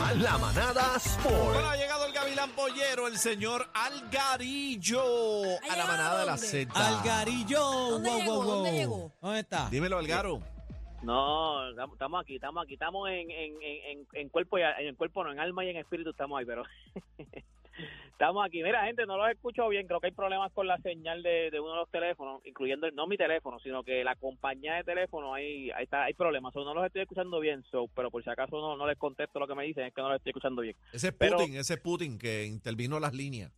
La, la manada Sport. Bueno, ha llegado el gavilán pollero, el señor Algarillo, a la manada de la? Z. Algarillo. ¿Dónde wow, llegó? wow, wow. ¿Dónde llegó? ¿Dónde está? Dímelo, Algaro. No, estamos- aquí, estamos aquí, estamos en, en, en, en- en cuerpo y en cuerpo, no, en alma y en espíritu estamos ahí, pero estamos aquí. Mira, gente, no los escucho bien, creo que hay problemas con la señal de, de uno de los teléfonos, incluyendo el- no mi teléfono, sino que la compañía de teléfono, ahí, ahí está, hay problemas, o no los estoy escuchando bien, so, pero por si acaso no, no les contesto lo que me dicen, es que no los estoy escuchando bien. Ese es Pero- Putin, ese es Putin que intervino las líneas.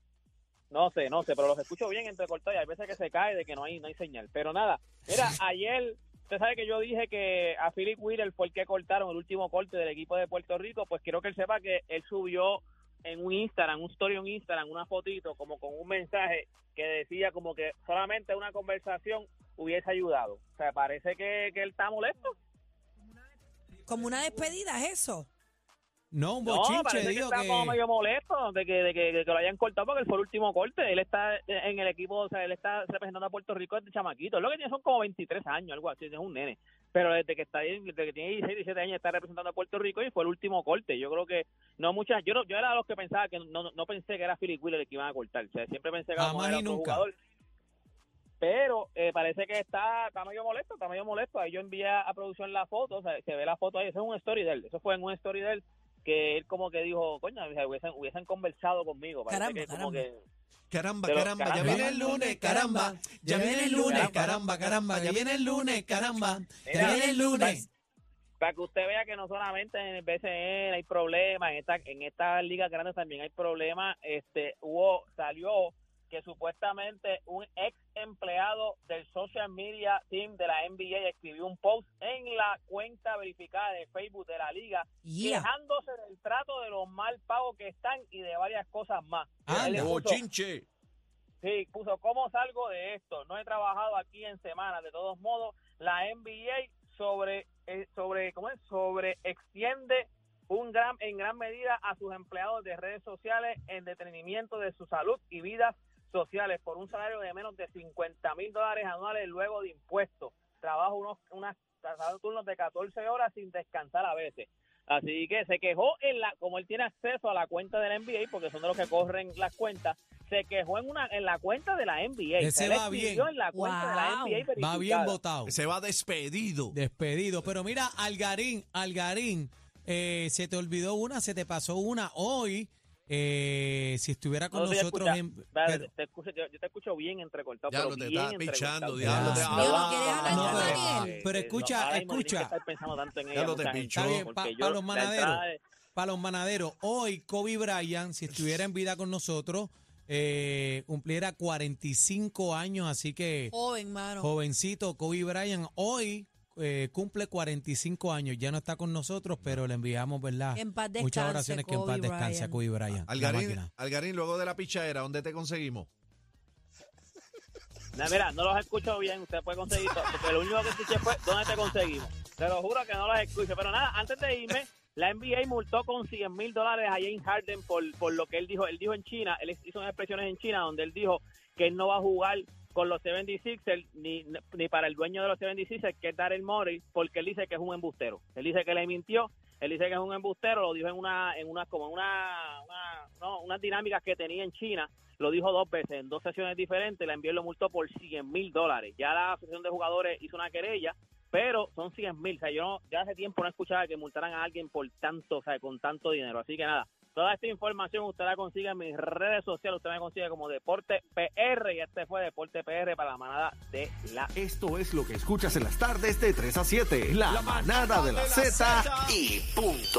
No sé, no sé, pero los escucho bien entrecortados y hay veces que se cae de que no hay no hay señal. Pero nada, mira, ayer, usted sabe que yo dije que a Philip Wheeler fue el que cortaron el último corte del equipo de Puerto Rico, pues quiero que él sepa que él subió en un Instagram, un story en Instagram, una fotito como con un mensaje que decía como que solamente una conversación hubiese ayudado. O sea, parece que, que él está molesto. Como una despedida, ¿es eso? No, un No, bochinche, parece que digo está que... como medio molesto de que, de que, de que lo hayan cortado porque él fue el último corte. Él está en el equipo, o sea, él está representando a Puerto Rico desde chamaquito. Lo que tiene son como 23 años, algo así, es un nene. Pero desde que está desde que tiene 16, 17 años está representando a Puerto Rico y fue el último corte. Yo creo que no muchas, yo no, yo era de los que pensaba que no, no, no pensé que era Philip Wheeler el que iban a cortar. O sea, siempre pensé que era nunca. jugador. Pero eh, parece que está, está medio molesto, está medio molesto. Ahí yo envié a producción la foto, o sea, se ve la foto ahí, eso es un story de él. Eso fue en un story de él que él como que dijo, coño, hubiesen, hubiesen conversado conmigo. Parece Caramba, que como caramba. que Caramba, Pero, caramba, ya caramba. viene el lunes, caramba. Ya viene el lunes, Caramba. caramba, caramba. Ya viene el lunes, caramba. Ya viene el lunes. para que usted vea que no solamente en el BCN hay problemas, en esta en estas ligas grandes también hay problemas. Este hubo salió que supuestamente un ex empleado del social media team de la NBA escribió un post en la cuenta verificada de Facebook de la liga Yeah. quejándose del trato de los mal pagos que están y de varias cosas más. Puso- Bochinche. Sí, puso, ¿cómo salgo de esto? No he trabajado aquí en semanas. De todos modos, la NBA sobre, eh, sobre, ¿cómo es? Sobre extiende un gran, en gran medida a sus empleados de redes sociales en detenimiento de su salud y vidas sociales por un salario de menos de 50 mil dólares anuales luego de impuestos. Trabajo unos, unas, turnos de 14 horas sin descansar a veces. Así que se quejó en la, como él tiene acceso a la cuenta de la NBA, porque son de los que corren las cuentas, se quejó en una, en la cuenta de la NBA. Ese Él va bien. en la cuenta de la. NBA Va bien votado. Se va despedido. Despedido. Pero mira, Algarín, Algarín, eh, se te olvidó una, se te pasó una. Hoy, eh, si estuviera con No nosotros escucha. en... Dale, te escucho- yo, yo te escucho bien entrecortado. Diablo, pero te bien estás pichando, diablo, te- Ah, ¿quieres hablar no, con pero- pero escucha, escucha. Diablo, te pichó. gente, Está bien, pa- porque pa yo, los manaderos. Para los manaderos, hoy Kobe Bryant, si estuviera en vida con nosotros, eh, cumpliera 45 años, así que Joven, mano. jovencito Kobe Bryant hoy eh, cumple 45 años, ya no está con nosotros, pero le enviamos, ¿verdad? En paz Muchas oraciones que en paz descanse a. Kobe Bryant. Algarín. Algarín, luego de la pichadera, ¿dónde te conseguimos? No, mira, no los escucho bien, usted puede conseguir todo, porque lo único que escuché fue ¿dónde te conseguimos? Te lo juro que no los escucho, pero nada, antes de irme, la NBA multó con 100 mil dólares a James Harden por, por lo que él dijo, él dijo en China, él hizo unas expresiones en China donde él dijo que él no va a jugar con los 76ers ni, ni para el dueño de los 76ers, que es Daryl Morey, porque él dice que es un embustero. Él dice que le mintió, él dice que es un embustero, lo dijo en una, en una, como una, una no, unas dinámicas que tenía en China, lo dijo dos veces, en dos sesiones diferentes, la NBA lo multó por 100 mil dólares. Ya la asociación de jugadores hizo una querella, pero son 100 mil. O sea, yo no, ya hace tiempo no escuchaba que multaran a alguien por tanto, o sea, con tanto dinero. Así que nada, toda esta información usted la consigue en mis redes sociales, usted me consigue como Deporte PR y este fue Deporte PR para la manada de la Esto es lo que escuchas en las tardes de 3 a 7. La manada de la Z y punto.